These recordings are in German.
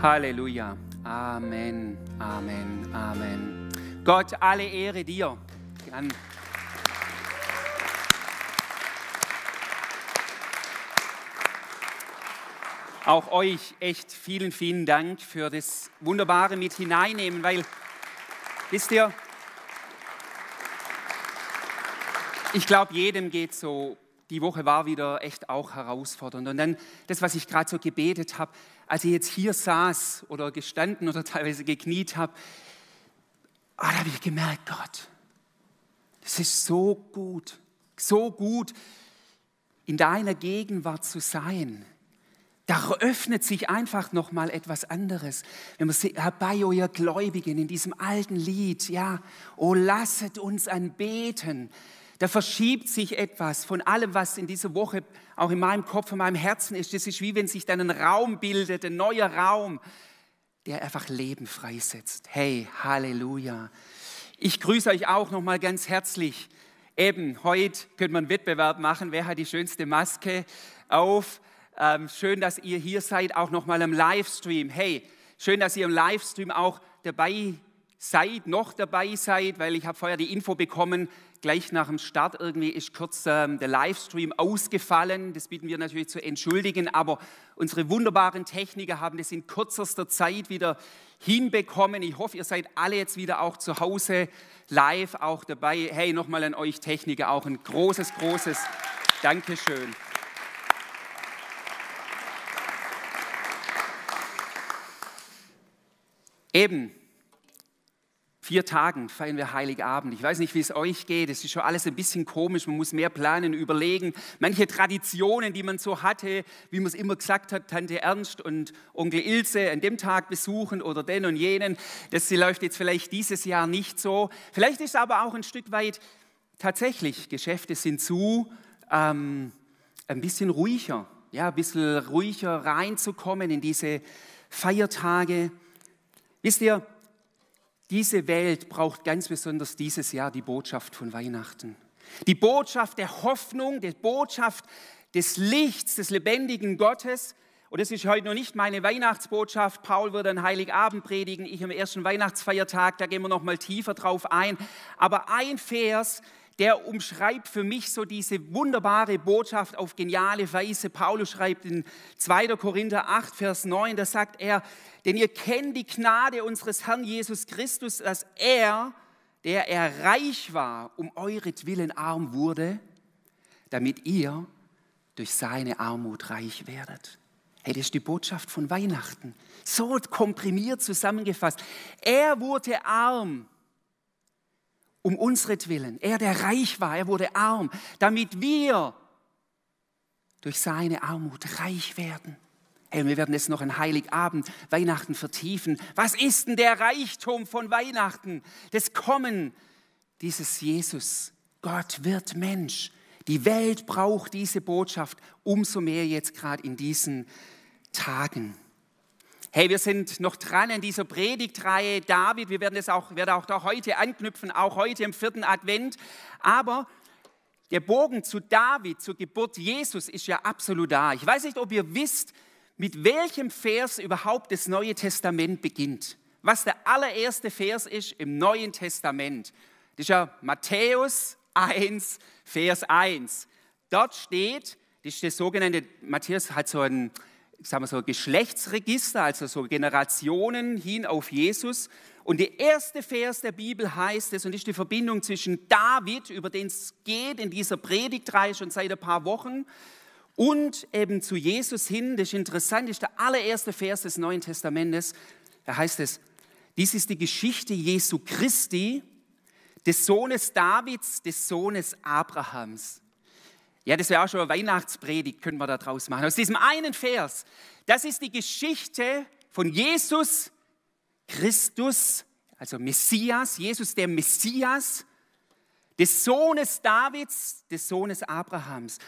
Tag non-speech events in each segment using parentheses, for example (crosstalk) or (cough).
Halleluja. Amen, Amen, Amen. Gott, alle Ehre dir. An auch euch echt vielen, vielen Dank für das wunderbare mit hineinnehmen, weil, wisst ihr, ich glaube, jedem geht so, die Woche war wieder echt auch herausfordernd. Und dann das, was ich gerade so gebetet habe, als ich jetzt hier saß oder gestanden oder teilweise gekniet habe, oh, da habe ich gemerkt, Gott, das ist so gut, so gut, in deiner Gegenwart zu sein. Da öffnet sich einfach noch mal etwas anderes. Wenn man sieht, herbei, o ihr Gläubigen, in diesem alten Lied, ja, oh lasset uns anbeten. Da verschiebt sich etwas von allem, was in dieser Woche auch in meinem Kopf, in meinem Herzen ist. Das ist wie wenn sich dann ein Raum bildet, ein neuer Raum, der einfach Leben freisetzt. Hey, Halleluja. Ich grüße euch auch noch mal ganz herzlich. Eben, heute könnte man einen Wettbewerb machen, wer hat die schönste Maske auf. Ähm, schön, dass ihr hier seid, auch nochmal im Livestream. Hey, schön, dass ihr im Livestream auch dabei seid, noch dabei seid, weil ich habe vorher die Info bekommen, gleich nach dem Start irgendwie ist kurz ähm, der Livestream ausgefallen. Das bitten wir natürlich zu entschuldigen, aber unsere wunderbaren Techniker haben das in kürzester Zeit wieder hinbekommen. Ich hoffe, ihr seid alle jetzt wieder auch zu Hause live auch dabei. Hey, nochmal an euch Techniker auch ein großes, großes Dankeschön. Eben, vier Tagen feiern wir Heiligabend. Ich weiß nicht, wie es euch geht. Es ist schon alles ein bisschen komisch. Man muss mehr planen, überlegen. Manche Traditionen, die man so hatte, wie man es immer gesagt hat, Tante Ernst und Onkel Ilse an dem Tag besuchen oder den und jenen, das läuft jetzt vielleicht dieses Jahr nicht so. Vielleicht ist aber auch ein Stück weit tatsächlich, Geschäfte sind zu, ähm, ein bisschen ruhiger. Ja, ein bisschen ruhiger reinzukommen in diese Feiertage. Wisst ihr, diese Welt braucht ganz besonders dieses Jahr die Botschaft von Weihnachten. Die Botschaft der Hoffnung, die Botschaft des Lichts, des lebendigen Gottes. Und das ist heute noch nicht meine Weihnachtsbotschaft. Paul wird an Heiligabend predigen, ich am ersten Weihnachtsfeiertag, da gehen wir noch mal tiefer drauf ein. Aber ein Vers, der umschreibt für mich so diese wunderbare Botschaft auf geniale Weise. Paulus schreibt in 2. Korinther 8, Vers 9, da sagt er, denn ihr kennt die Gnade unseres Herrn Jesus Christus, dass er, der er reich war, um euretwillen arm wurde, damit ihr durch seine Armut reich werdet. Hey, das ist die Botschaft von Weihnachten. So komprimiert zusammengefasst. Er wurde arm um unsretwillen. Er, der reich war, er wurde arm, damit wir durch seine Armut reich werden. Hey, wir werden es noch an Heiligabend, Weihnachten vertiefen. Was ist denn der Reichtum von Weihnachten? Das Kommen dieses Jesus. Gott wird Mensch. Die Welt braucht diese Botschaft umso mehr jetzt gerade in diesen Tagen. Hey, wir sind noch dran in dieser Predigtreihe David. Wir werden es auch, werden auch da heute anknüpfen, auch heute im vierten Advent. Aber der Bogen zu David, zur Geburt Jesus, ist ja absolut da. Ich weiß nicht, ob ihr wisst, mit welchem Vers überhaupt das Neue Testament beginnt. Was der allererste Vers ist im Neuen Testament. Das ist ja Matthäus 1, Vers 1. Dort steht, das ist das sogenannte, Matthäus hat so ein sagen wir so, Geschlechtsregister, also so Generationen hin auf Jesus. Und der erste Vers der Bibel heißt es, und ist die Verbindung zwischen David, über den es geht in dieser Predigtreihe schon seit ein paar Wochen, und eben zu Jesus hin. Das ist interessant, das ist der allererste Vers des Neuen Testamentes. Da heißt es, dies ist die Geschichte Jesu Christi, des Sohnes Davids, des Sohnes Abrahams. Ja, das wäre auch schon eine Weihnachtspredigt, können wir da draus machen. Aus diesem einen Vers, das ist die Geschichte von Jesus Christus, also Messias, Jesus der Messias, des Sohnes Davids, des Sohnes Abrahams.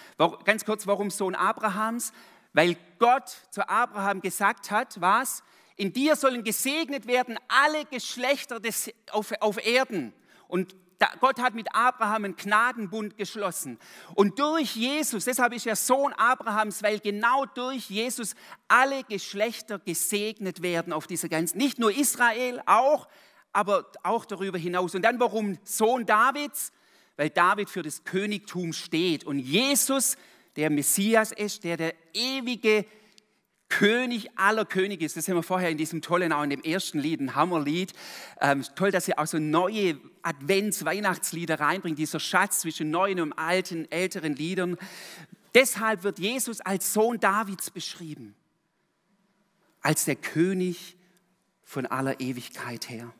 Ganz kurz, warum Sohn Abrahams? Weil Gott zu Abraham gesagt hat, was? In dir sollen gesegnet werden alle Geschlechter des, auf, auf Erden. Und Gott hat mit Abraham einen Gnadenbund geschlossen. Und durch Jesus, deshalb ist er Sohn Abrahams, weil genau durch Jesus alle Geschlechter gesegnet werden auf dieser ganzen, nicht nur Israel, auch, aber auch darüber hinaus. Und dann warum Sohn Davids? Weil David für das Königtum steht und Jesus der Messias ist, der der ewige König aller Könige ist. Das haben wir vorher in diesem tollen, auch in dem ersten Lied, ein Hammerlied. Ähm, toll, dass ihr auch so neue Advents-, Weihnachtslieder reinbringt, dieser Schatz zwischen neuen und alten, älteren Liedern. Deshalb wird Jesus als Sohn Davids beschrieben, als der König von aller Ewigkeit her.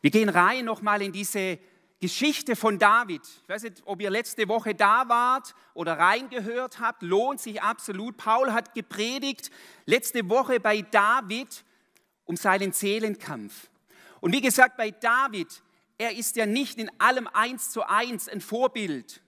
Wir gehen rein nochmal in diese Geschichte von David. Ich weiß nicht, ob ihr letzte Woche da wart oder reingehört habt, lohnt sich absolut. Paul hat gepredigt letzte Woche bei David um seinen Seelenkampf. Und wie gesagt, bei David, er ist ja nicht in allem eins zu eins ein Vorbild,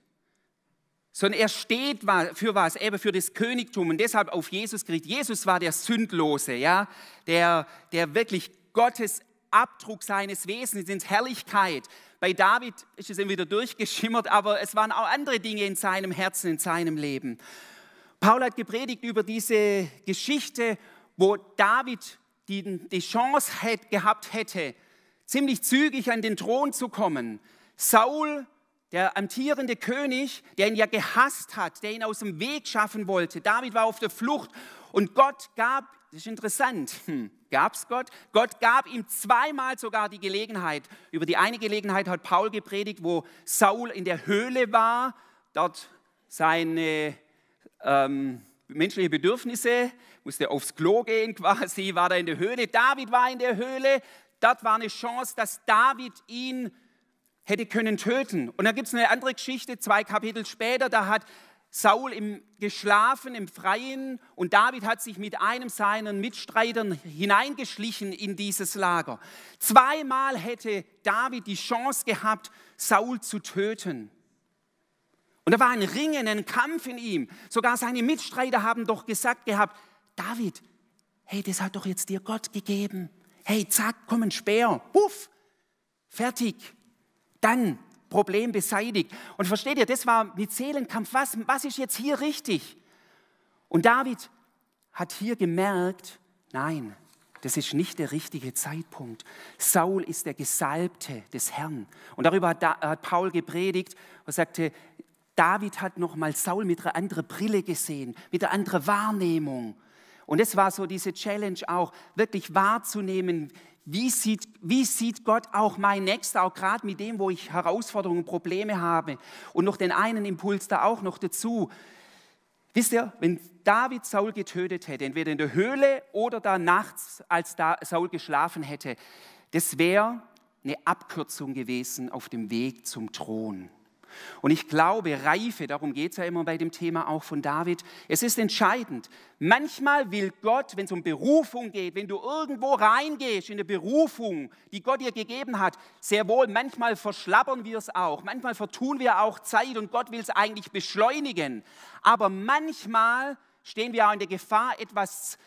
sondern er steht für was, eben für das Königtum und deshalb auf Jesus gerichtet. Jesus war der Sündlose, ja, der, der wirklich Gottes Abdruck seines Wesens ins Herrlichkeit bei David ist es wieder durchgeschimmert, aber es waren auch andere Dinge in seinem Herzen, in seinem Leben. Paul hat gepredigt über diese Geschichte, wo David die, die Chance hätte, gehabt hätte, ziemlich zügig an den Thron zu kommen. Saul, der amtierende König, der ihn ja gehasst hat, der ihn aus dem Weg schaffen wollte. David war auf der Flucht und Gott gab, das ist interessant, hm, gab es Gott? Gott gab ihm zweimal sogar die Gelegenheit. Über die eine Gelegenheit hat Paul gepredigt, wo Saul in der Höhle war, dort seine ähm, menschliche Bedürfnisse, musste aufs Klo gehen quasi, war da in der Höhle. David war in der Höhle. Dort war eine Chance, dass David ihn hätte können töten. Und dann gibt es eine andere Geschichte, zwei Kapitel später, da hat Saul im geschlafen im Freien und David hat sich mit einem seiner Mitstreitern hineingeschlichen in dieses Lager. Zweimal hätte David die Chance gehabt, Saul zu töten. Und da war ein Ringen, ein Kampf in ihm. Sogar seine Mitstreiter haben doch gesagt gehabt, David, hey, das hat doch jetzt dir Gott gegeben. Hey, zack, komm ein Speer, puff, fertig. Dann Problem beseitigt. Und versteht ihr, das war mit Seelenkampf. Was, was ist jetzt hier richtig? Und David hat hier gemerkt, nein, das ist nicht der richtige Zeitpunkt. Saul ist der Gesalbte des Herrn. Und darüber hat, hat Paul gepredigt und sagte, David hat nochmal Saul mit einer anderen Brille gesehen, mit einer anderen Wahrnehmung. Und es war so diese Challenge auch, wirklich wahrzunehmen, wie sieht, wie sieht Gott auch mein Nächster, auch gerade mit dem, wo ich Herausforderungen, Probleme habe. Und noch den einen Impuls da auch noch dazu. Wisst ihr, wenn David Saul getötet hätte, entweder in der Höhle oder da nachts, als da Saul geschlafen hätte, das wäre eine Abkürzung gewesen auf dem Weg zum Thron. Und ich glaube, Reife, darum geht es ja immer bei dem Thema auch von David, es ist entscheidend. Manchmal will Gott, wenn es um Berufung geht, wenn du irgendwo reingehst in eine Berufung, die Gott dir gegeben hat, sehr wohl, manchmal verschlappern wir es auch, manchmal vertun wir auch Zeit und Gott will es eigentlich beschleunigen. Aber manchmal stehen wir auch in der Gefahr, etwas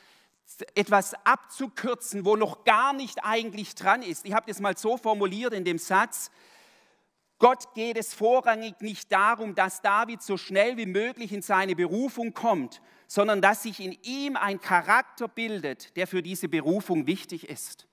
etwas abzukürzen, wo noch gar nicht eigentlich dran ist. Ich habe das mal so formuliert in dem Satz, Gott geht es vorrangig nicht darum, dass David so schnell wie möglich in seine Berufung kommt, sondern dass sich in ihm ein Charakter bildet, der für diese Berufung wichtig ist.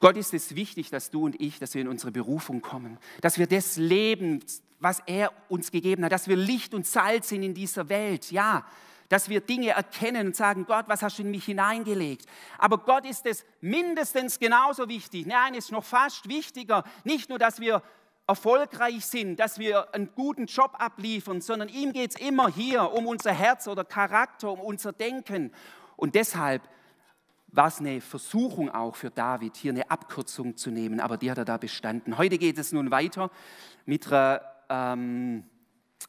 Gott ist es wichtig, dass du und ich, dass wir in unsere Berufung kommen, dass wir das leben, was er uns gegeben hat, dass wir Licht und Salz sind in dieser Welt. Ja, dass wir Dinge erkennen und sagen, Gott, was hast du in mich hineingelegt? Aber Gott ist es mindestens genauso wichtig. Nein, es ist noch fast wichtiger, nicht nur, dass wir erfolgreich sind, dass wir einen guten Job abliefern, sondern ihm geht es immer hier um unser Herz oder Charakter, um unser Denken. Und deshalb war es eine Versuchung auch für David, hier eine Abkürzung zu nehmen, aber die hat er da bestanden. Heute geht es nun weiter mit einer ähm,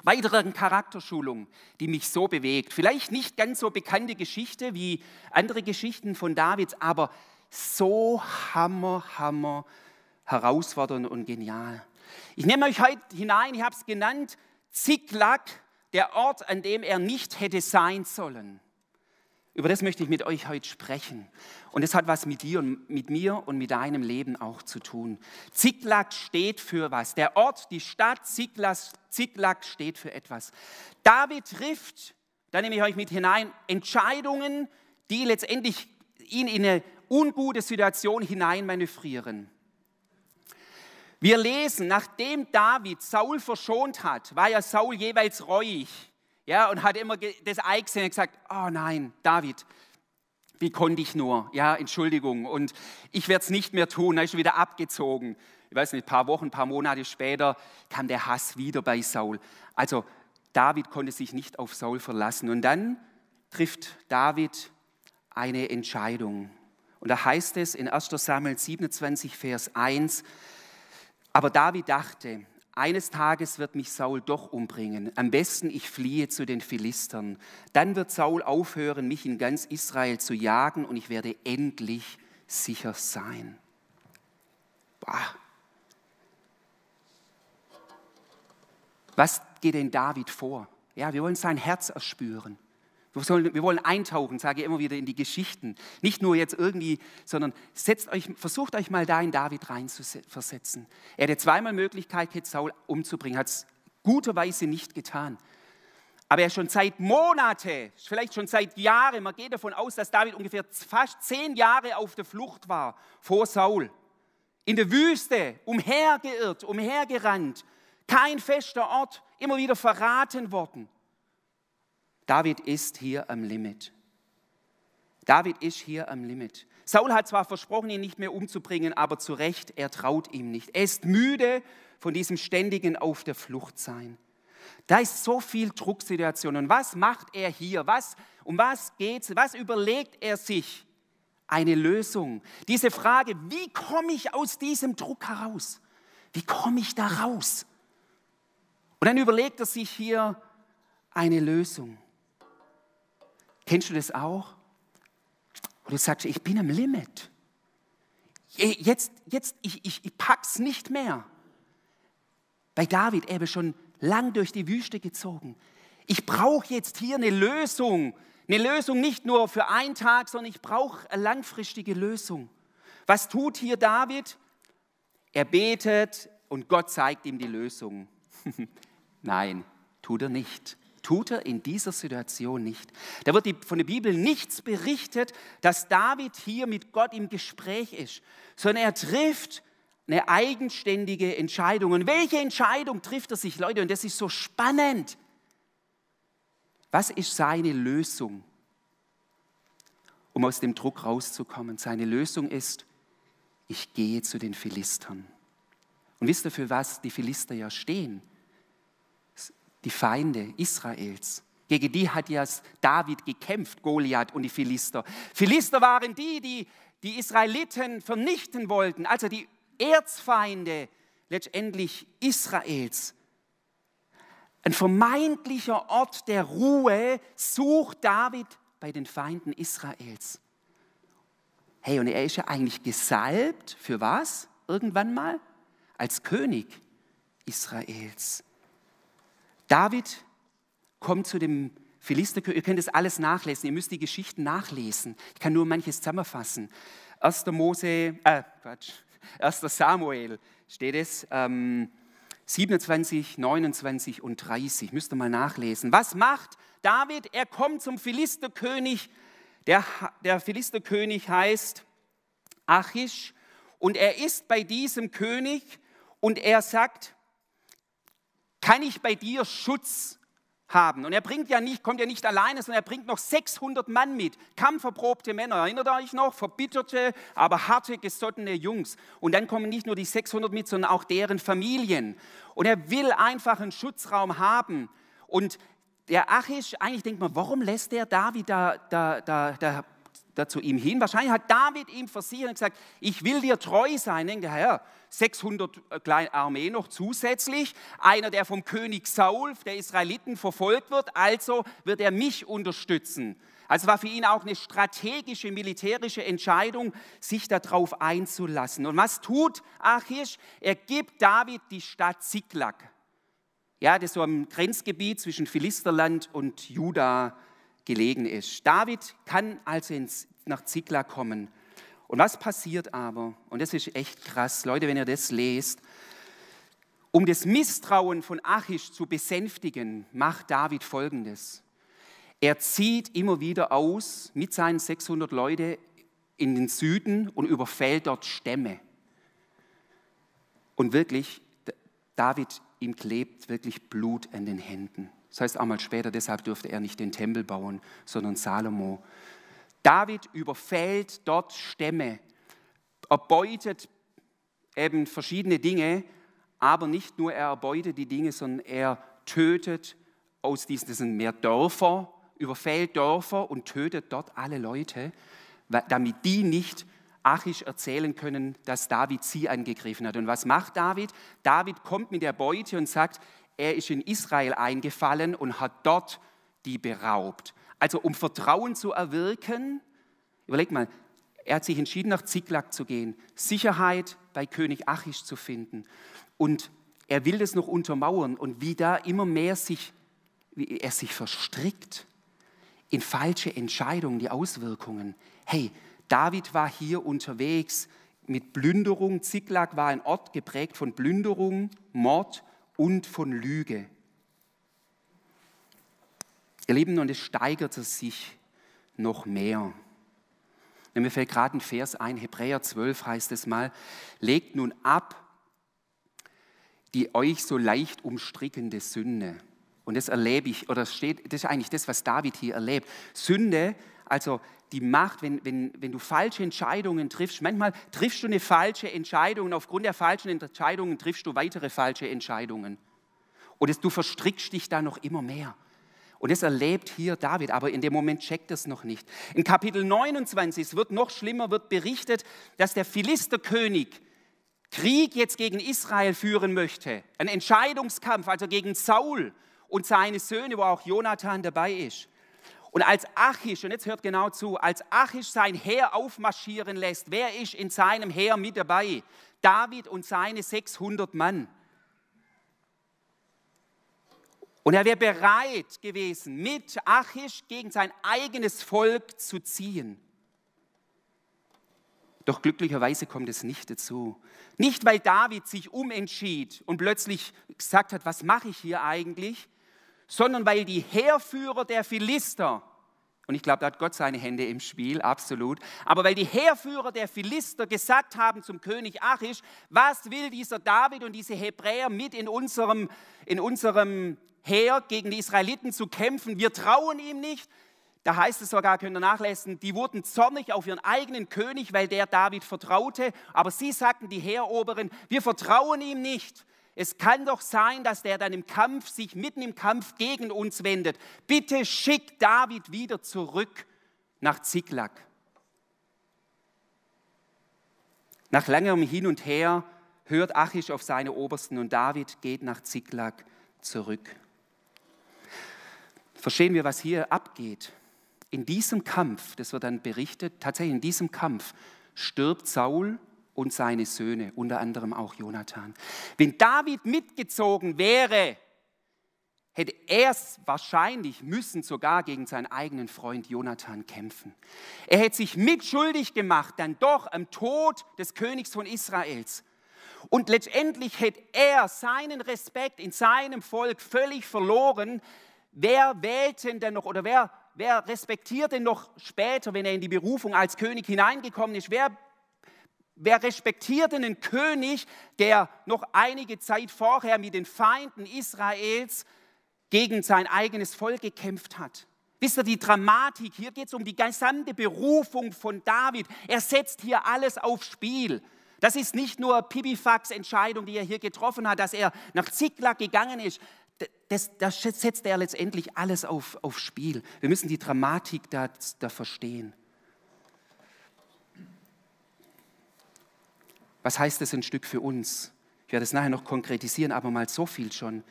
weiteren Charakterschulung, die mich so bewegt. Vielleicht nicht ganz so bekannte Geschichte wie andere Geschichten von Davids, aber so hammer, hammer herausfordernd und genial. Ich nehme euch heute hinein, ich habe es genannt, Ziklag, der Ort, an dem er nicht hätte sein sollen. Über das möchte ich mit euch heute sprechen. Und es hat was mit dir und mit mir und mit deinem Leben auch zu tun. Ziklag steht für was? Der Ort, die Stadt Ziklag steht für etwas. David trifft, da nehme ich euch mit hinein, Entscheidungen, die letztendlich ihn in eine ungute Situation hineinmanövrieren. Wir lesen, nachdem David Saul verschont hat, war ja Saul jeweils reuig ja, und hat immer das Ei gesehen und gesagt, oh nein, David, wie konnte ich nur? Ja, Entschuldigung. Und ich werde es nicht mehr tun. Er ist wieder abgezogen. Ich weiß nicht, ein paar Wochen, ein paar Monate später kam der Hass wieder bei Saul. Also David konnte sich nicht auf Saul verlassen. Und dann trifft David eine Entscheidung. Und da heißt es in 1 Samuel 27, Vers 1, aber David dachte, eines Tages wird mich Saul doch umbringen. Am besten ich fliehe zu den Philistern. Dann wird Saul aufhören, mich in ganz Israel zu jagen und ich werde endlich sicher sein. Boah. Was geht denn David vor? Ja, wir wollen sein Herz erspüren. Wir, sollen, wir wollen eintauchen, sage ich immer wieder, in die Geschichten. Nicht nur jetzt irgendwie, sondern setzt euch, versucht euch mal da in David reinzuversetzen. Er hatte zweimal Möglichkeit, Saul umzubringen, hat es guterweise nicht getan. Aber er schon seit Monate, vielleicht schon seit Jahren, man geht davon aus, dass David ungefähr fast zehn Jahre auf der Flucht war vor Saul. In der Wüste, umhergeirrt, umhergerannt, kein fester Ort, immer wieder verraten worden. David ist hier am Limit. David ist hier am Limit. Saul hat zwar versprochen, ihn nicht mehr umzubringen, aber zu Recht, er traut ihm nicht. Er ist müde von diesem ständigen Auf der Flucht sein. Da ist so viel Drucksituation. Und was macht er hier? Was, um was geht es? Was überlegt er sich? Eine Lösung. Diese Frage, wie komme ich aus diesem Druck heraus? Wie komme ich da raus? Und dann überlegt er sich hier eine Lösung. Kennst du das auch? Und du sagst, ich bin am Limit. Jetzt, jetzt ich, ich, ich pack's nicht mehr. Bei David, er habe schon lang durch die Wüste gezogen. Ich brauche jetzt hier eine Lösung. Eine Lösung nicht nur für einen Tag, sondern ich brauche eine langfristige Lösung. Was tut hier David? Er betet und Gott zeigt ihm die Lösung. (laughs) Nein, tut er nicht tut er in dieser Situation nicht. Da wird von der Bibel nichts berichtet, dass David hier mit Gott im Gespräch ist, sondern er trifft eine eigenständige Entscheidung. Und welche Entscheidung trifft er sich, Leute? Und das ist so spannend. Was ist seine Lösung, um aus dem Druck rauszukommen? Seine Lösung ist, ich gehe zu den Philistern. Und wisst ihr, für was die Philister ja stehen? Die Feinde Israels. Gegen die hat ja David gekämpft, Goliath und die Philister. Philister waren die, die die Israeliten vernichten wollten, also die Erzfeinde letztendlich Israels. Ein vermeintlicher Ort der Ruhe sucht David bei den Feinden Israels. Hey, und er ist ja eigentlich gesalbt für was? Irgendwann mal? Als König Israels. David kommt zu dem Philisterkönig, ihr könnt das alles nachlesen, ihr müsst die Geschichten nachlesen. Ich kann nur manches zusammenfassen. 1. Mose, äh, Quatsch, (laughs) 1. Samuel steht es, ähm, 27, 29 und 30, müsst ihr mal nachlesen. Was macht David? Er kommt zum Philisterkönig, der, der Philisterkönig heißt Achish und er ist bei diesem König und er sagt, kann ich bei dir Schutz haben? Und er bringt ja nicht, kommt ja nicht alleine, sondern er bringt noch 600 Mann mit, kampferprobte Männer. Erinnert ihr euch noch? Verbitterte, aber harte, gesottene Jungs. Und dann kommen nicht nur die 600 mit, sondern auch deren Familien. Und er will einfach einen Schutzraum haben. Und der Achish, eigentlich denkt man, warum lässt der David da, da, da, da da zu ihm hin. Wahrscheinlich hat David ihm versichert und gesagt, ich will dir treu sein. Denkt der Herr, 600 kleine Armee noch zusätzlich, einer, der vom König Saul, der Israeliten, verfolgt wird, also wird er mich unterstützen. Also war für ihn auch eine strategische, militärische Entscheidung, sich darauf einzulassen. Und was tut Achish? Er gibt David die Stadt Ziklag. Ja, das ist so ein Grenzgebiet zwischen Philisterland und Juda gelegen ist. David kann also ins, nach Ziklag kommen. Und was passiert aber? Und das ist echt krass, Leute, wenn ihr das lest. Um das Misstrauen von Achish zu besänftigen, macht David Folgendes. Er zieht immer wieder aus mit seinen 600 Leuten in den Süden und überfällt dort Stämme. Und wirklich, David, ihm klebt wirklich Blut an den Händen. Das heißt einmal später, deshalb durfte er nicht den Tempel bauen, sondern Salomo. David überfällt dort Stämme, erbeutet eben verschiedene Dinge, aber nicht nur er erbeutet die Dinge, sondern er tötet aus diesen, das sind mehr Dörfer, überfällt Dörfer und tötet dort alle Leute, damit die nicht Achish erzählen können, dass David sie angegriffen hat. Und was macht David? David kommt mit der Beute und sagt, er ist in Israel eingefallen und hat dort die beraubt. Also um Vertrauen zu erwirken, überleg mal, er hat sich entschieden, nach Ziklag zu gehen, Sicherheit bei König Achish zu finden. Und er will das noch untermauern und wie da immer mehr sich, wie er sich verstrickt in falsche Entscheidungen, die Auswirkungen. Hey, David war hier unterwegs mit Plünderung. Ziklag war ein Ort geprägt von Plünderung, Mord und von Lüge. Ihr Lieben, und es steigerte sich noch mehr. Und mir fällt gerade ein Vers ein, Hebräer 12 heißt es mal, legt nun ab die euch so leicht umstrickende Sünde. Und das erlebe ich, oder das steht, das ist eigentlich das, was David hier erlebt. Sünde, also die Macht, wenn, wenn, wenn du falsche Entscheidungen triffst, manchmal triffst du eine falsche Entscheidung und aufgrund der falschen Entscheidungen triffst du weitere falsche Entscheidungen. Und es, du verstrickst dich da noch immer mehr. Und das erlebt hier David, aber in dem Moment checkt es noch nicht. In Kapitel 29, es wird noch schlimmer, wird berichtet, dass der Philisterkönig Krieg jetzt gegen Israel führen möchte. Ein Entscheidungskampf, also gegen Saul und seine Söhne, wo auch Jonathan dabei ist. Und als Achish, und jetzt hört genau zu, als Achish sein Heer aufmarschieren lässt, wer ist in seinem Heer mit dabei? David und seine 600 Mann. Und er wäre bereit gewesen, mit Achish gegen sein eigenes Volk zu ziehen. Doch glücklicherweise kommt es nicht dazu. Nicht, weil David sich umentschied und plötzlich gesagt hat, was mache ich hier eigentlich, sondern weil die Heerführer der Philister, und ich glaube, da hat Gott seine Hände im Spiel, absolut, aber weil die Heerführer der Philister gesagt haben zum König Achish, was will dieser David und diese Hebräer mit in unserem, in unserem Heer gegen die Israeliten zu kämpfen? Wir trauen ihm nicht. Da heißt es sogar, könnt ihr nachlesen, die wurden zornig auf ihren eigenen König, weil der David vertraute. Aber sie sagten, die Heeroberen, wir vertrauen ihm nicht. Es kann doch sein, dass der dann im Kampf sich mitten im Kampf gegen uns wendet. Bitte schick David wieder zurück nach Ziklag. Nach langem Hin und Her hört Achish auf seine Obersten und David geht nach Ziklag zurück. Verstehen wir, was hier abgeht? In diesem Kampf, das wird dann berichtet, tatsächlich in diesem Kampf stirbt Saul und seine Söhne, unter anderem auch Jonathan. Wenn David mitgezogen wäre, hätte er es wahrscheinlich müssen sogar gegen seinen eigenen Freund Jonathan kämpfen. Er hätte sich mitschuldig gemacht, dann doch am Tod des Königs von Israels. Und letztendlich hätte er seinen Respekt in seinem Volk völlig verloren. Wer wählte denn noch oder wer, wer respektierte noch später, wenn er in die Berufung als König hineingekommen ist? Wer Wer respektiert einen König, der noch einige Zeit vorher mit den Feinden Israels gegen sein eigenes Volk gekämpft hat? Wisst ihr die Dramatik? Hier geht es um die gesamte Berufung von David. Er setzt hier alles aufs Spiel. Das ist nicht nur Pipifax-Entscheidung, die er hier getroffen hat, dass er nach Ziklag gegangen ist. Das, das setzt er letztendlich alles auf, aufs Spiel. Wir müssen die Dramatik da, da verstehen. Was heißt das ein Stück für uns? Ich werde es nachher noch konkretisieren, aber mal so viel schon.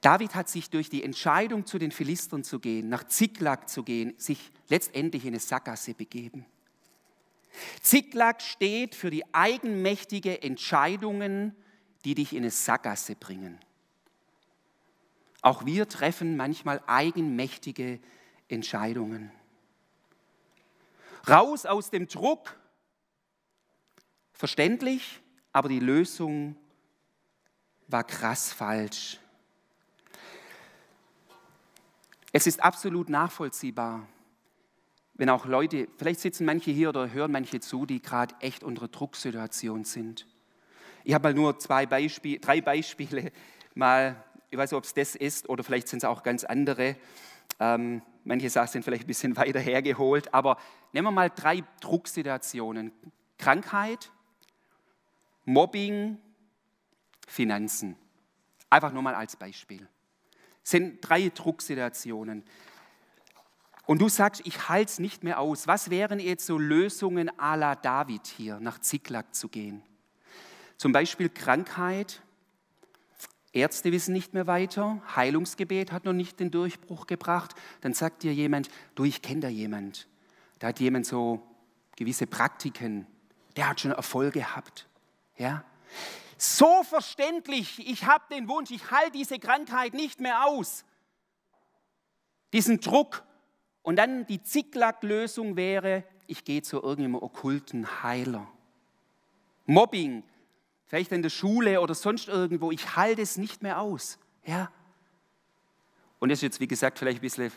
David hat sich durch die Entscheidung, zu den Philistern zu gehen, nach Ziklag zu gehen, sich letztendlich in eine Sackgasse begeben. Ziklag steht für die eigenmächtige Entscheidungen, die dich in eine Sackgasse bringen. Auch wir treffen manchmal eigenmächtige Entscheidungen. Raus aus dem Druck, verständlich, aber die Lösung war krass falsch. Es ist absolut nachvollziehbar, wenn auch Leute, vielleicht sitzen manche hier oder hören manche zu, die gerade echt unter Drucksituation sind. Ich habe mal nur zwei Beispiele, drei Beispiele mal, ich weiß nicht, ob es das ist oder vielleicht sind es auch ganz andere. Ähm, manche Sachen sind vielleicht ein bisschen (laughs) weiter hergeholt, aber nehmen wir mal drei Drucksituationen. Krankheit, Mobbing, Finanzen. Einfach nur mal als Beispiel. Das sind drei Drucksituationen. Und du sagst, ich halte es nicht mehr aus. Was wären jetzt so Lösungen à la David hier, nach Ziklag zu gehen? Zum Beispiel Krankheit. Ärzte wissen nicht mehr weiter. Heilungsgebet hat noch nicht den Durchbruch gebracht. Dann sagt dir jemand, du, ich kenne da jemand. Da hat jemand so gewisse Praktiken. Der hat schon Erfolg gehabt. Ja? So verständlich, ich habe den Wunsch, ich halte diese Krankheit nicht mehr aus. Diesen Druck. Und dann die Zicklack-Lösung wäre, ich gehe zu irgendeinem okkulten Heiler. Mobbing, vielleicht in der Schule oder sonst irgendwo, ich halte es nicht mehr aus. Ja? Und das ist jetzt, wie gesagt, vielleicht ein bisschen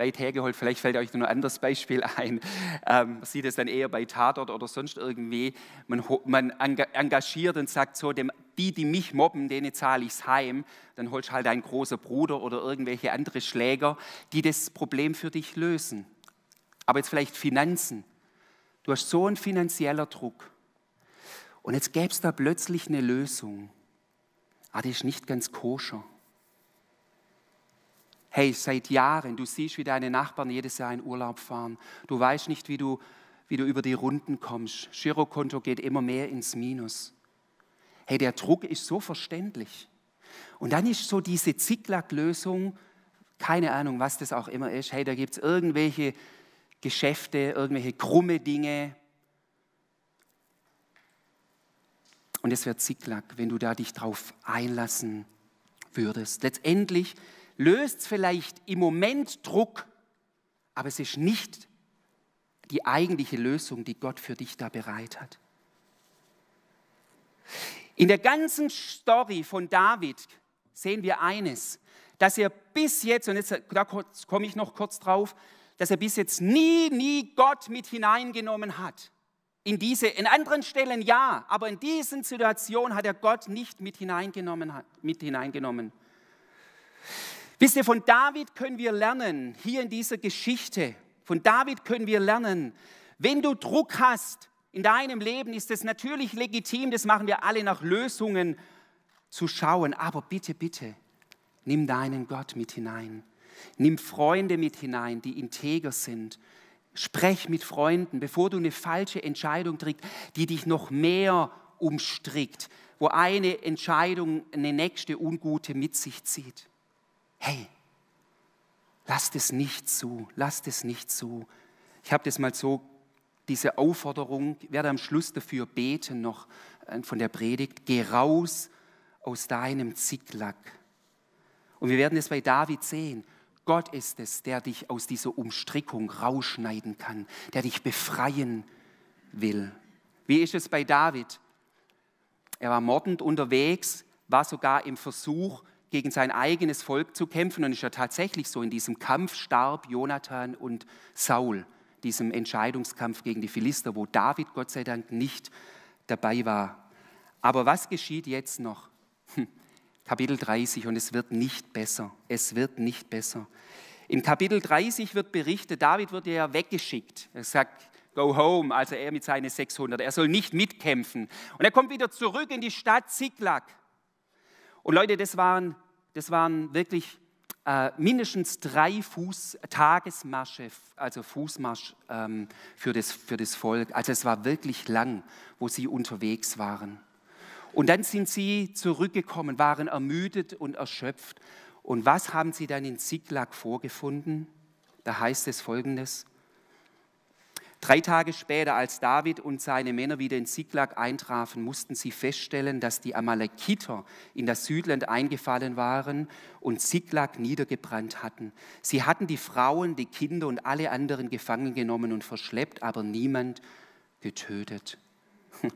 weit hergeholt. Vielleicht fällt euch noch ein anderes Beispiel (laughs) ein. Ähm, man sieht es dann eher bei Tatort oder sonst irgendwie. Man, man engagiert und sagt so, dem, die, die mich mobben, denen zahle ich es heim. Dann holst halt einen großen Bruder oder irgendwelche andere Schläger, die das Problem für dich lösen. Aber jetzt vielleicht Finanzen. Du hast so einen finanzieller Druck. Und jetzt gäbe es da plötzlich eine Lösung. Aber die ist nicht ganz koscher. Hey, seit Jahren, du siehst, wie deine Nachbarn jedes Jahr in Urlaub fahren. Du weißt nicht, wie du, wie du über die Runden kommst. Girokonto geht immer mehr ins Minus. Hey, der Druck ist so verständlich. Und dann ist so diese Zicklack-Lösung, keine Ahnung, was das auch immer ist. Hey, da gibt es irgendwelche Geschäfte, irgendwelche krumme Dinge. Und es wird Zicklack, wenn du da dich drauf einlassen würdest. Letztendlich löst vielleicht im Moment Druck, aber es ist nicht die eigentliche Lösung, die Gott für dich da bereit hat. In der ganzen Story von David sehen wir eines, dass er bis jetzt, und jetzt, da komme ich noch kurz drauf, dass er bis jetzt nie, nie Gott mit hineingenommen hat. In diese, in anderen Stellen ja, aber in diesen Situationen hat er Gott nicht mit hineingenommen. Mit hineingenommen. Wisst ihr, von David können wir lernen, hier in dieser Geschichte, von David können wir lernen, wenn du Druck hast in deinem Leben, ist es natürlich legitim, das machen wir alle nach Lösungen zu schauen, aber bitte, bitte, nimm deinen Gott mit hinein. Nimm Freunde mit hinein, die integer sind. Sprech mit Freunden, bevor du eine falsche Entscheidung triggst, die dich noch mehr umstrickt, wo eine Entscheidung eine nächste ungute mit sich zieht hey, lasst es nicht zu, lasst es nicht zu. Ich habe das mal so, diese Aufforderung, werde am Schluss dafür beten noch äh, von der Predigt, geh raus aus deinem Zicklack. Und wir werden es bei David sehen. Gott ist es, der dich aus dieser Umstrickung rausschneiden kann, der dich befreien will. Wie ist es bei David? Er war mordend unterwegs, war sogar im Versuch, gegen sein eigenes Volk zu kämpfen. Und es ist ja tatsächlich so, in diesem Kampf starb Jonathan und Saul, diesem Entscheidungskampf gegen die Philister, wo David Gott sei Dank nicht dabei war. Aber was geschieht jetzt noch? Hm, Kapitel 30 und es wird nicht besser. Es wird nicht besser. In Kapitel 30 wird berichtet, David wird ja weggeschickt. Er sagt, go home, also er mit seinen 600. Er soll nicht mitkämpfen. Und er kommt wieder zurück in die Stadt Ziklag. Und Leute, das waren, das waren wirklich äh, mindestens drei Fuß, Tagesmarsche, also Fußmarsch ähm, für, das, für das Volk. Also es war wirklich lang, wo sie unterwegs waren. Und dann sind sie zurückgekommen, waren ermüdet und erschöpft. Und was haben sie dann in Ziklag vorgefunden? Da heißt es folgendes. Drei Tage später, als David und seine Männer wieder in Ziklag eintrafen, mussten sie feststellen, dass die Amalekiter in das Südland eingefallen waren und Ziklag niedergebrannt hatten. Sie hatten die Frauen, die Kinder und alle anderen gefangen genommen und verschleppt, aber niemand getötet. (laughs)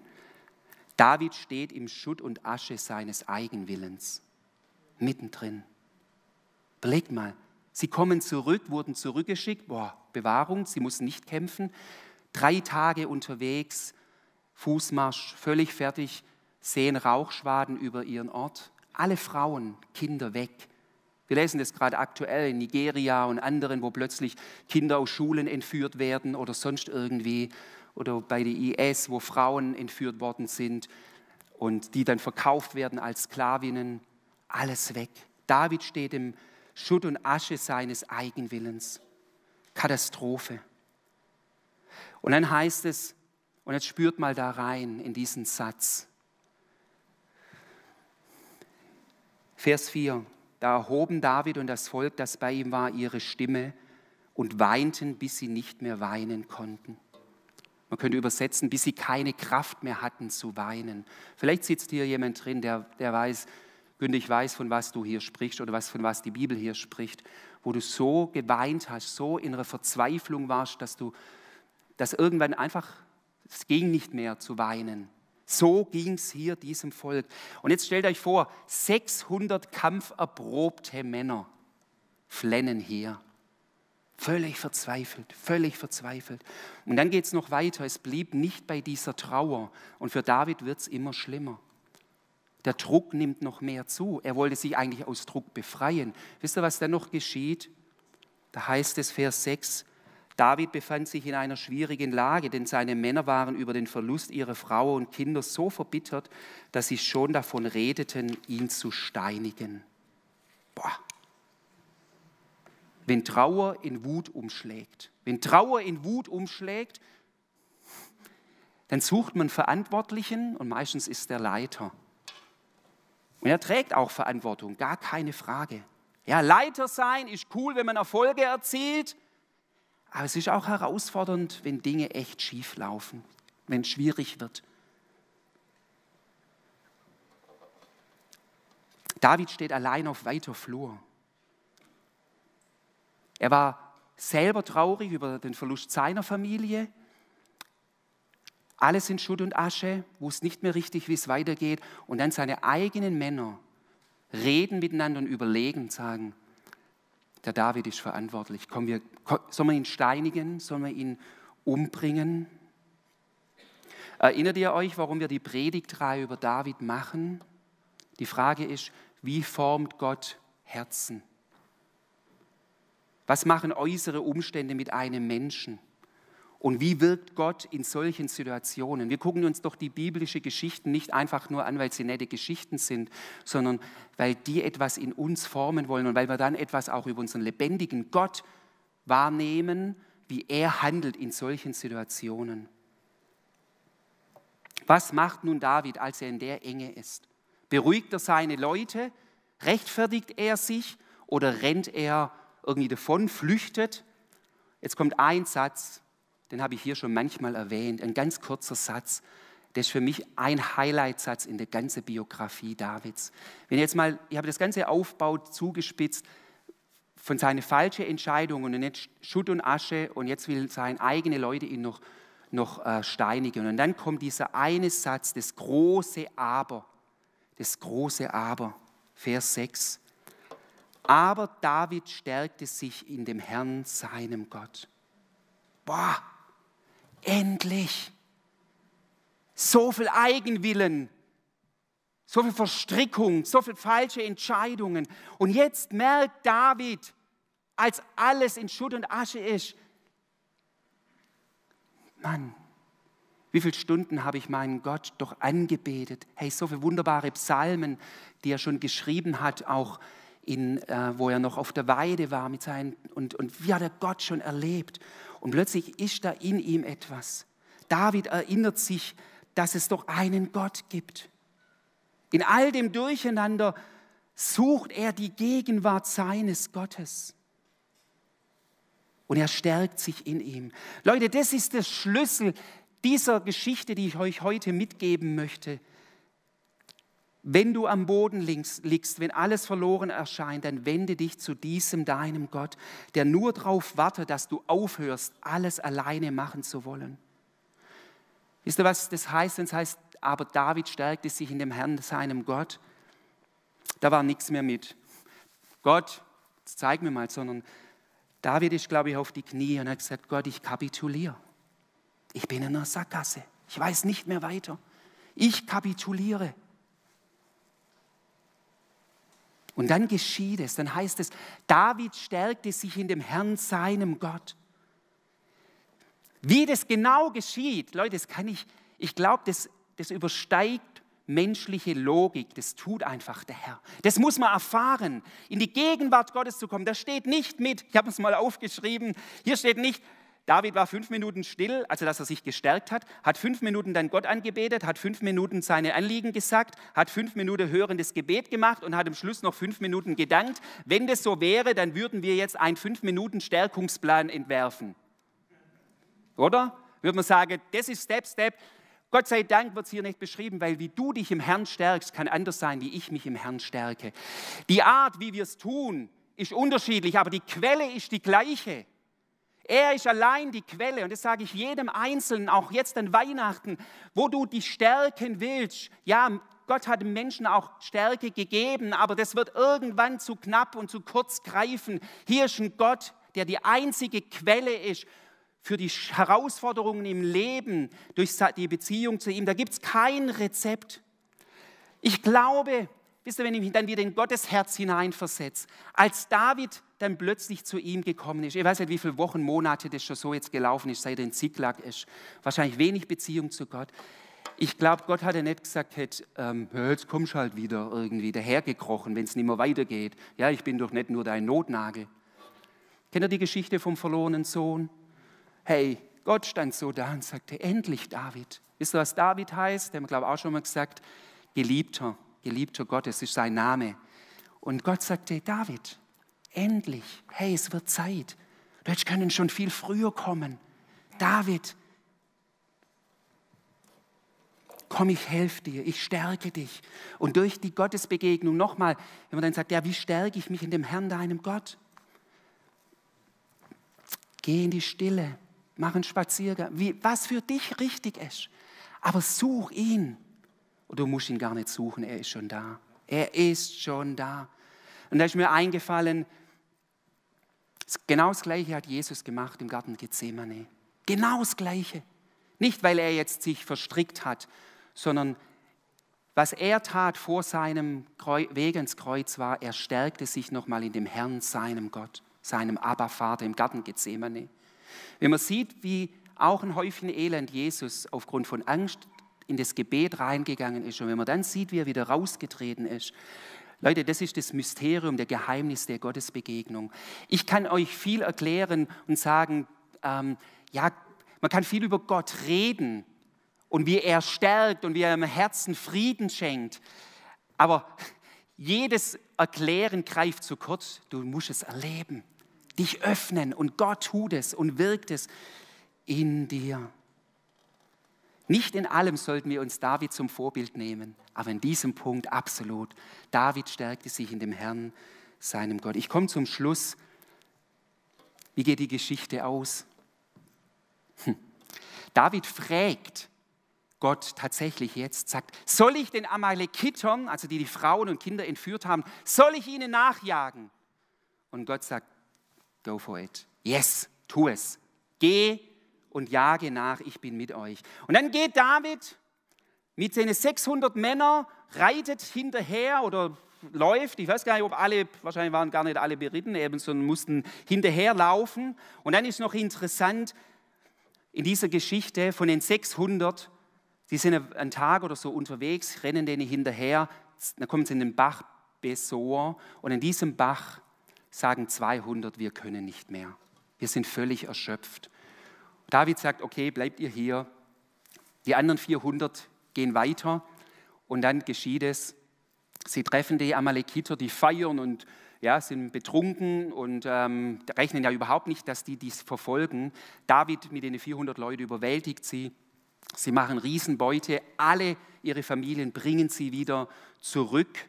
David steht im Schutt und Asche seines Eigenwillens, mittendrin. Überlegt mal, sie kommen zurück, wurden zurückgeschickt, boah, Bewahrung, sie mussten nicht kämpfen. Drei Tage unterwegs, Fußmarsch, völlig fertig, sehen Rauchschwaden über ihren Ort. Alle Frauen, Kinder weg. Wir lesen das gerade aktuell in Nigeria und anderen, wo plötzlich Kinder aus Schulen entführt werden oder sonst irgendwie. Oder bei der IS, wo Frauen entführt worden sind und die dann verkauft werden als Sklavinnen. Alles weg. David steht im Schutt und Asche seines Eigenwillens. Katastrophe. Und dann heißt es, und jetzt spürt mal da rein in diesen Satz. Vers 4, da erhoben David und das Volk, das bei ihm war, ihre Stimme und weinten, bis sie nicht mehr weinen konnten. Man könnte übersetzen, bis sie keine Kraft mehr hatten zu weinen. Vielleicht sitzt hier jemand drin, der, der weiß, Günde, ich weiß, von was du hier sprichst oder was, von was die Bibel hier spricht wo du so geweint hast, so in einer Verzweiflung warst, dass du, dass irgendwann einfach, es ging nicht mehr zu weinen. So ging es hier diesem Volk. Und jetzt stellt euch vor, 600 kampferprobte Männer flennen hier. Völlig verzweifelt, völlig verzweifelt. Und dann geht es noch weiter. Es blieb nicht bei dieser Trauer. Und für David wird es immer schlimmer. Der Druck nimmt noch mehr zu. Er wollte sich eigentlich aus Druck befreien. Wisst ihr, was dann noch geschieht? Da heißt es, Vers 6, David befand sich in einer schwierigen Lage, denn seine Männer waren über den Verlust ihrer Frau und Kinder so verbittert, dass sie schon davon redeten, ihn zu steinigen. Boah. Wenn Trauer in Wut umschlägt, wenn Trauer in Wut umschlägt, dann sucht man Verantwortlichen und meistens ist der Leiter. Und er trägt auch Verantwortung, gar keine Frage. Ja, Leiter sein ist cool, wenn man Erfolge erzielt, aber es ist auch herausfordernd, wenn Dinge echt schief laufen, wenn es schwierig wird. David steht allein auf weiter Flur. Er war selber traurig über den Verlust seiner Familie, alles in Schutt und Asche, wusste nicht mehr richtig, wie es weitergeht. Und dann seine eigenen Männer reden miteinander und überlegen, sagen, der David ist verantwortlich. Komm, wir, sollen wir ihn steinigen? Sollen wir ihn umbringen? Erinnert ihr euch, warum wir die Predigtreihe über David machen? Die Frage ist, wie formt Gott Herzen? Was machen äußere Umstände mit einem Menschen? Und wie wirkt Gott in solchen Situationen? Wir gucken uns doch die biblischen Geschichten nicht einfach nur an, weil sie nette Geschichten sind, sondern weil die etwas in uns formen wollen und weil wir dann etwas auch über unseren lebendigen Gott wahrnehmen, wie er handelt in solchen Situationen. Was macht nun David, als er in der Enge ist? Beruhigt er seine Leute? Rechtfertigt er sich oder rennt er irgendwie davon, flüchtet? Jetzt kommt ein Satz, den habe ich hier schon manchmal erwähnt, ein ganz kurzer Satz. Der ist für mich ein Highlight-Satz in der ganzen Biografie Davids. Wenn jetzt mal, ich habe das ganze Aufbau zugespitzt von seinen falschen Entscheidungen und jetzt Schutt und Asche und jetzt will seine eigene Leute ihn noch, noch äh, steinigen. Und dann kommt dieser eine Satz, das große Aber, das große Aber, Vers 6. Aber David stärkte sich in dem Herrn, seinem Gott. Boah, endlich. So viel Eigenwillen, so viel Verstrickung, so viel falsche Entscheidungen. Und jetzt merkt David, als alles in Schutt und Asche ist, Mann, wie viele Stunden habe ich meinen Gott doch angebetet? Hey, so viele wunderbare Psalmen, die er schon geschrieben hat, auch in, äh, wo er noch auf der Weide war mit seinen, und, und wie hat er Gott schon erlebt? Und plötzlich ist da in ihm etwas. David erinnert sich, dass es doch einen Gott gibt. In all dem Durcheinander sucht er die Gegenwart seines Gottes. Und er stärkt sich in ihm. Leute, das ist der Schlüssel dieser Geschichte, die ich euch heute mitgeben möchte. Wenn du am Boden liegst, wenn alles verloren erscheint, dann wende dich zu diesem deinem Gott, der nur darauf wartet, dass du aufhörst, alles alleine machen zu wollen. Wisst ihr, was das heißt? Das heißt, aber David stärkte sich in dem Herrn, seinem Gott. Da war nichts mehr mit. Gott, zeig mir mal, sondern David ist, glaube ich, auf die Knie und hat gesagt, Gott, ich kapituliere. Ich bin in einer Sackgasse. Ich weiß nicht mehr weiter. Ich kapituliere. Und dann geschieht es, dann heißt es, David stärkte sich in dem Herrn, seinem Gott. Wie das genau geschieht, Leute, das kann ich, ich glaube, das, das übersteigt menschliche Logik, das tut einfach der Herr. Das muss man erfahren, in die Gegenwart Gottes zu kommen. Da steht nicht mit, ich habe es mal aufgeschrieben, hier steht nicht, David war fünf Minuten still, also dass er sich gestärkt hat, hat fünf Minuten dann Gott angebetet, hat fünf Minuten seine Anliegen gesagt, hat fünf Minuten hörendes Gebet gemacht und hat am Schluss noch fünf Minuten gedankt. Wenn das so wäre, dann würden wir jetzt einen fünf Minuten Stärkungsplan entwerfen. Oder? Würde man sagen, das ist Step, Step. Gott sei Dank wird es hier nicht beschrieben, weil wie du dich im Herrn stärkst, kann anders sein, wie ich mich im Herrn stärke. Die Art, wie wir es tun, ist unterschiedlich, aber die Quelle ist die gleiche. Er ist allein die Quelle und das sage ich jedem Einzelnen, auch jetzt an Weihnachten, wo du dich stärken willst. Ja, Gott hat Menschen auch Stärke gegeben, aber das wird irgendwann zu knapp und zu kurz greifen. Hier ist ein Gott, der die einzige Quelle ist für die Herausforderungen im Leben durch die Beziehung zu ihm. Da gibt es kein Rezept. Ich glaube, wisst ihr, wenn ich mich dann wieder in Gottes Herz hineinversetze, als David dann plötzlich zu ihm gekommen ist. Ich weiß nicht, wie viele Wochen, Monate das schon so jetzt gelaufen ist, seit er in Ziklag ist. Wahrscheinlich wenig Beziehung zu Gott. Ich glaube, Gott hat ja nicht gesagt, hätte, ähm, jetzt kommst du halt wieder irgendwie dahergekrochen, wenn es nicht mehr weitergeht. Ja, ich bin doch nicht nur dein Notnagel. Kennt ihr die Geschichte vom verlorenen Sohn? Hey, Gott stand so da und sagte, endlich David. Wisst ihr, was David heißt? Der haben glaube ich, auch schon mal gesagt. Geliebter, geliebter Gott, das ist sein Name. Und Gott sagte, David, endlich, hey, es wird Zeit. Du hättest können schon viel früher kommen. David, komm, ich helfe dir, ich stärke dich. Und durch die Gottesbegegnung nochmal, wenn man dann sagt, ja, wie stärke ich mich in dem Herrn, deinem Gott? Geh in die Stille, mach einen Spaziergang, wie, was für dich richtig ist. Aber such ihn. Und du musst ihn gar nicht suchen, er ist schon da. Er ist schon da. Und da ist mir eingefallen, Genau das Gleiche hat Jesus gemacht im Garten Gethsemane. Genau das Gleiche. Nicht, weil er jetzt sich verstrickt hat, sondern was er tat vor seinem Weg ins Kreuz war, er stärkte sich nochmal in dem Herrn, seinem Gott, seinem Abba-Vater im Garten Gethsemane. Wenn man sieht, wie auch ein Häufchen Elend Jesus aufgrund von Angst in das Gebet reingegangen ist und wenn man dann sieht, wie er wieder rausgetreten ist Leute, das ist das Mysterium, der Geheimnis der Gottesbegegnung. Ich kann euch viel erklären und sagen, ähm, ja, man kann viel über Gott reden und wie er stärkt und wie er im Herzen Frieden schenkt. Aber jedes Erklären greift zu kurz. Du musst es erleben, dich öffnen und Gott tut es und wirkt es in dir. Nicht in allem sollten wir uns David zum Vorbild nehmen, aber in diesem Punkt absolut. David stärkte sich in dem Herrn, seinem Gott. Ich komme zum Schluss. Wie geht die Geschichte aus? Hm. David fragt Gott tatsächlich jetzt, sagt, soll ich den Amalekitern, also die die Frauen und Kinder entführt haben, soll ich ihnen nachjagen? Und Gott sagt, go for it. Yes, tu es. Geh und jage nach, ich bin mit euch. Und dann geht David mit seinen 600 Männern, reitet hinterher oder läuft, ich weiß gar nicht, ob alle, wahrscheinlich waren gar nicht alle beritten, eben, sondern mussten hinterherlaufen. Und dann ist noch interessant, in dieser Geschichte von den 600, die sind einen Tag oder so unterwegs, rennen denen hinterher, dann kommen sie in den Bach Besor und in diesem Bach sagen 200, wir können nicht mehr. Wir sind völlig erschöpft. David sagt, okay, bleibt ihr hier. Die anderen 400 gehen weiter und dann geschieht es. Sie treffen die Amalekiter, die feiern und ja, sind betrunken und ähm, rechnen ja überhaupt nicht, dass die dies verfolgen. David mit den 400 Leuten überwältigt sie. Sie machen Riesenbeute, alle ihre Familien bringen sie wieder zurück.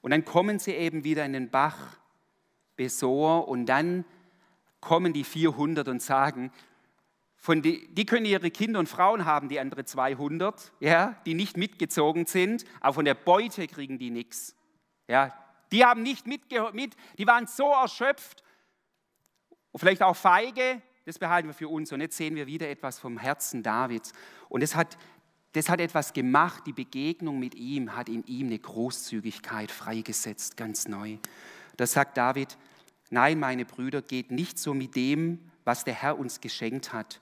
Und dann kommen sie eben wieder in den Bach Besor und dann kommen die 400 und sagen, von die, die können ihre Kinder und Frauen haben, die andere 200, ja, die nicht mitgezogen sind, aber von der Beute kriegen die nichts. Ja, die haben nicht mitgehört, mit, die waren so erschöpft, vielleicht auch feige, das behalten wir für uns. Und jetzt sehen wir wieder etwas vom Herzen Davids. Und das hat, das hat etwas gemacht, die Begegnung mit ihm hat in ihm eine Großzügigkeit freigesetzt, ganz neu. Da sagt David, nein, meine Brüder, geht nicht so mit dem, was der Herr uns geschenkt hat.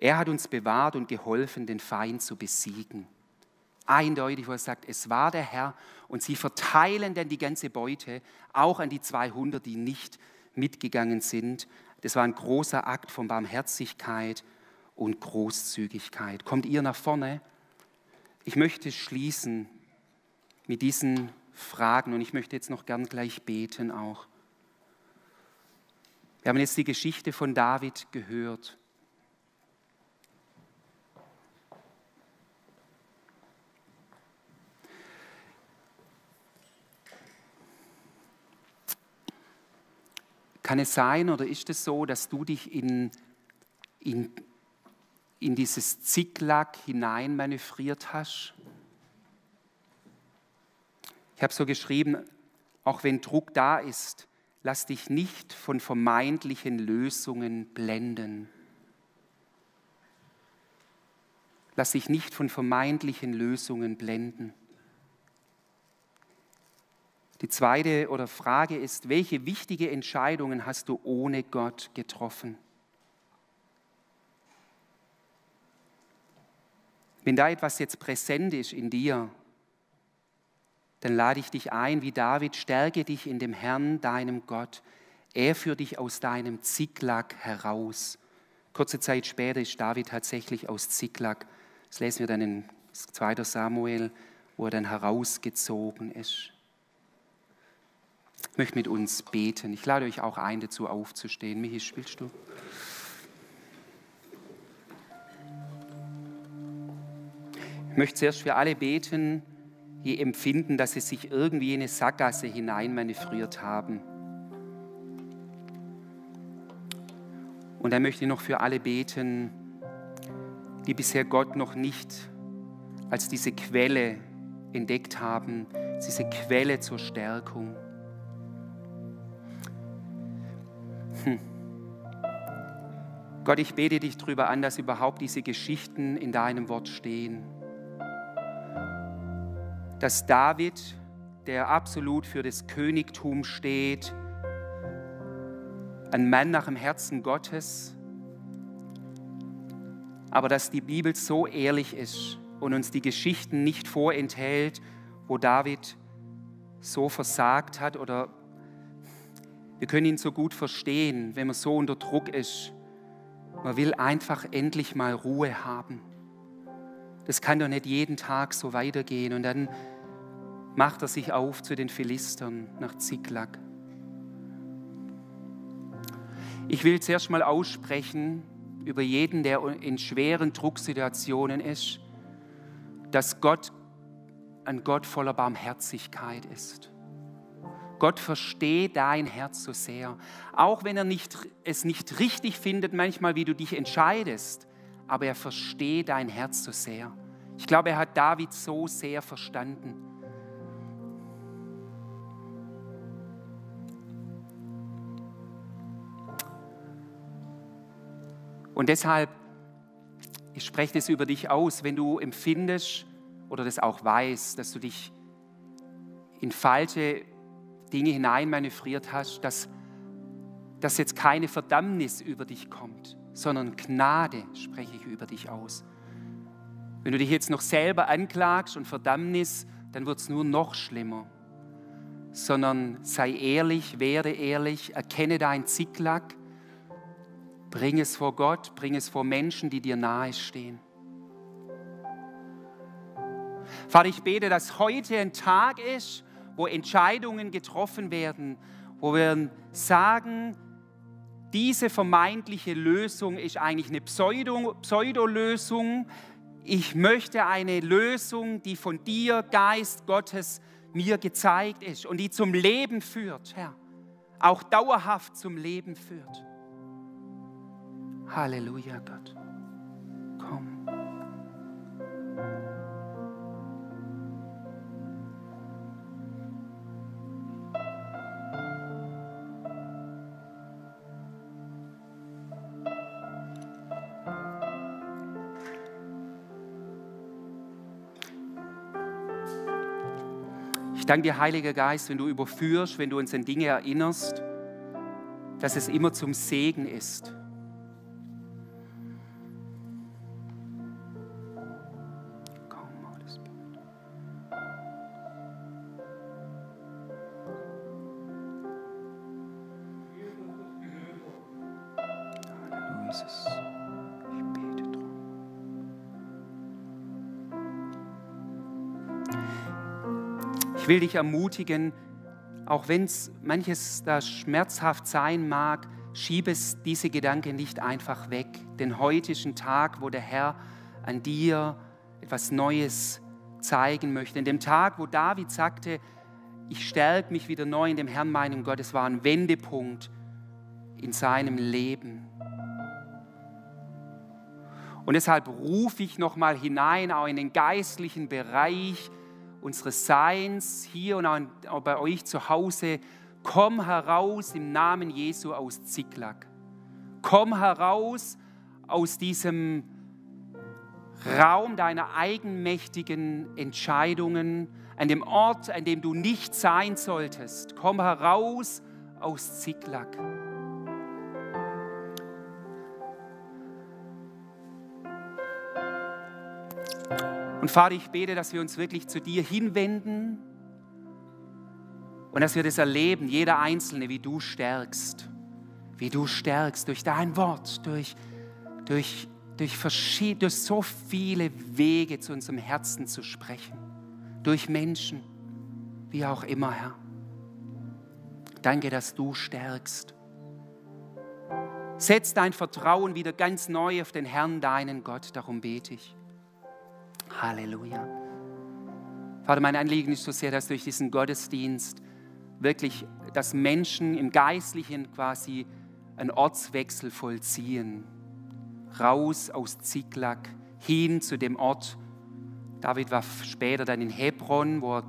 Er hat uns bewahrt und geholfen, den Feind zu besiegen. Eindeutig, wo er sagt, es war der Herr und sie verteilen dann die ganze Beute auch an die 200, die nicht mitgegangen sind. Das war ein großer Akt von Barmherzigkeit und Großzügigkeit. Kommt ihr nach vorne? Ich möchte schließen mit diesen Fragen und ich möchte jetzt noch gern gleich beten auch. Wir haben jetzt die Geschichte von David gehört. Kann es sein oder ist es so, dass du dich in, in, in dieses Zicklack hinein manövriert hast? Ich habe so geschrieben, auch wenn Druck da ist, lass dich nicht von vermeintlichen Lösungen blenden. Lass dich nicht von vermeintlichen Lösungen blenden. Die zweite oder Frage ist, welche wichtige Entscheidungen hast du ohne Gott getroffen? Wenn da etwas jetzt präsent ist in dir, dann lade ich dich ein, wie David, stärke dich in dem Herrn, deinem Gott. Er führt dich aus deinem Ziklag heraus. Kurze Zeit später ist David tatsächlich aus Ziklag. Das lesen wir dann in 2. Samuel, wo er dann herausgezogen ist. Ich möchte mit uns beten. Ich lade euch auch ein, dazu aufzustehen. Michi, spielst du? Ich möchte zuerst für alle beten, die empfinden, dass sie sich irgendwie in eine Sackgasse hineinmanövriert haben. Und dann möchte ich noch für alle beten, die bisher Gott noch nicht als diese Quelle entdeckt haben, diese Quelle zur Stärkung. Gott, ich bete dich darüber an, dass überhaupt diese Geschichten in deinem Wort stehen. Dass David, der absolut für das Königtum steht, ein Mann nach dem Herzen Gottes, aber dass die Bibel so ehrlich ist und uns die Geschichten nicht vorenthält, wo David so versagt hat oder wir können ihn so gut verstehen, wenn man so unter Druck ist. Man will einfach endlich mal Ruhe haben. Das kann doch nicht jeden Tag so weitergehen. Und dann macht er sich auf zu den Philistern nach Ziklag. Ich will zuerst mal aussprechen über jeden, der in schweren Drucksituationen ist, dass Gott ein Gott voller Barmherzigkeit ist. Gott versteht dein Herz so sehr. Auch wenn er nicht, es nicht richtig findet, manchmal, wie du dich entscheidest, aber er versteht dein Herz so sehr. Ich glaube, er hat David so sehr verstanden. Und deshalb, ich spreche das über dich aus, wenn du empfindest oder das auch weißt, dass du dich in falsche Dinge hineinmanövriert hast, dass, dass jetzt keine Verdammnis über dich kommt, sondern Gnade spreche ich über dich aus. Wenn du dich jetzt noch selber anklagst und Verdammnis, dann wird es nur noch schlimmer. Sondern sei ehrlich, werde ehrlich, erkenne dein Zicklack, bring es vor Gott, bring es vor Menschen, die dir nahe stehen. Vater, ich bete, dass heute ein Tag ist, wo Entscheidungen getroffen werden, wo wir sagen, diese vermeintliche Lösung ist eigentlich eine Pseudo, Pseudolösung. Ich möchte eine Lösung, die von dir, Geist Gottes, mir gezeigt ist und die zum Leben führt, Herr. Auch dauerhaft zum Leben führt. Halleluja, Gott. Danke dir, Heiliger Geist, wenn du überführst, wenn du uns an Dinge erinnerst, dass es immer zum Segen ist. Ich will dich ermutigen, auch wenn es manches da schmerzhaft sein mag, schiebe es diese Gedanken nicht einfach weg. Den heutigen Tag, wo der Herr an dir etwas Neues zeigen möchte. In dem Tag, wo David sagte, ich stärke mich wieder neu in dem Herrn, meinem Gott, es war ein Wendepunkt in seinem Leben. Und deshalb rufe ich nochmal hinein, auch in den geistlichen Bereich, unseres Seins hier und auch bei euch zu Hause. Komm heraus im Namen Jesu aus Ziklag. Komm heraus aus diesem Raum deiner eigenmächtigen Entscheidungen, an dem Ort, an dem du nicht sein solltest. Komm heraus aus Ziklag. Und Vater, ich bete, dass wir uns wirklich zu dir hinwenden und dass wir das erleben, jeder Einzelne, wie du stärkst, wie du stärkst durch dein Wort, durch, durch, durch, durch so viele Wege zu unserem Herzen zu sprechen, durch Menschen, wie auch immer, Herr. Danke, dass du stärkst. Setz dein Vertrauen wieder ganz neu auf den Herrn, deinen Gott, darum bete ich. Halleluja. Vater, mein Anliegen ist so sehr, dass durch diesen Gottesdienst wirklich, dass Menschen im Geistlichen quasi einen Ortswechsel vollziehen. Raus aus Ziklag, hin zu dem Ort. David war später dann in Hebron, wo er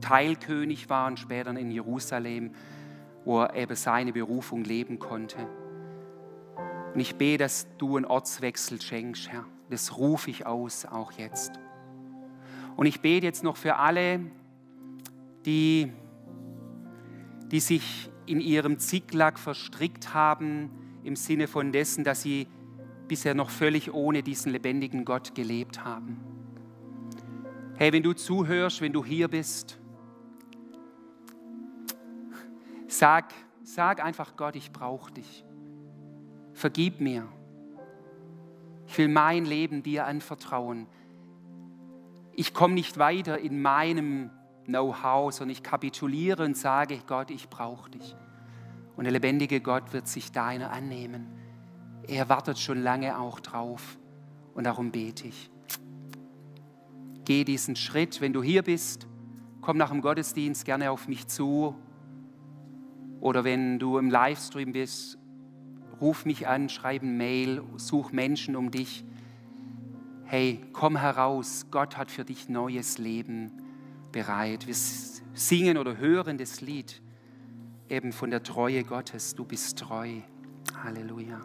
Teilkönig war und später in Jerusalem, wo er eben seine Berufung leben konnte. Und ich bete, dass du einen Ortswechsel schenkst, Herr. Das rufe ich aus, auch jetzt. Und ich bete jetzt noch für alle, die, die sich in ihrem Ziklag verstrickt haben, im Sinne von dessen, dass sie bisher noch völlig ohne diesen lebendigen Gott gelebt haben. Hey, wenn du zuhörst, wenn du hier bist, sag, sag einfach Gott, ich brauche dich. Vergib mir. Ich will mein Leben dir anvertrauen. Ich komme nicht weiter in meinem Know-how, sondern ich kapituliere und sage, Gott, ich brauche dich. Und der lebendige Gott wird sich deiner annehmen. Er wartet schon lange auch drauf und darum bete ich. Geh diesen Schritt, wenn du hier bist, komm nach dem Gottesdienst gerne auf mich zu. Oder wenn du im Livestream bist, ruf mich an, schreib ein Mail, such Menschen um dich. Hey, komm heraus, Gott hat für dich neues Leben bereit. Wir singen oder hören das Lied eben von der Treue Gottes. Du bist treu. Halleluja.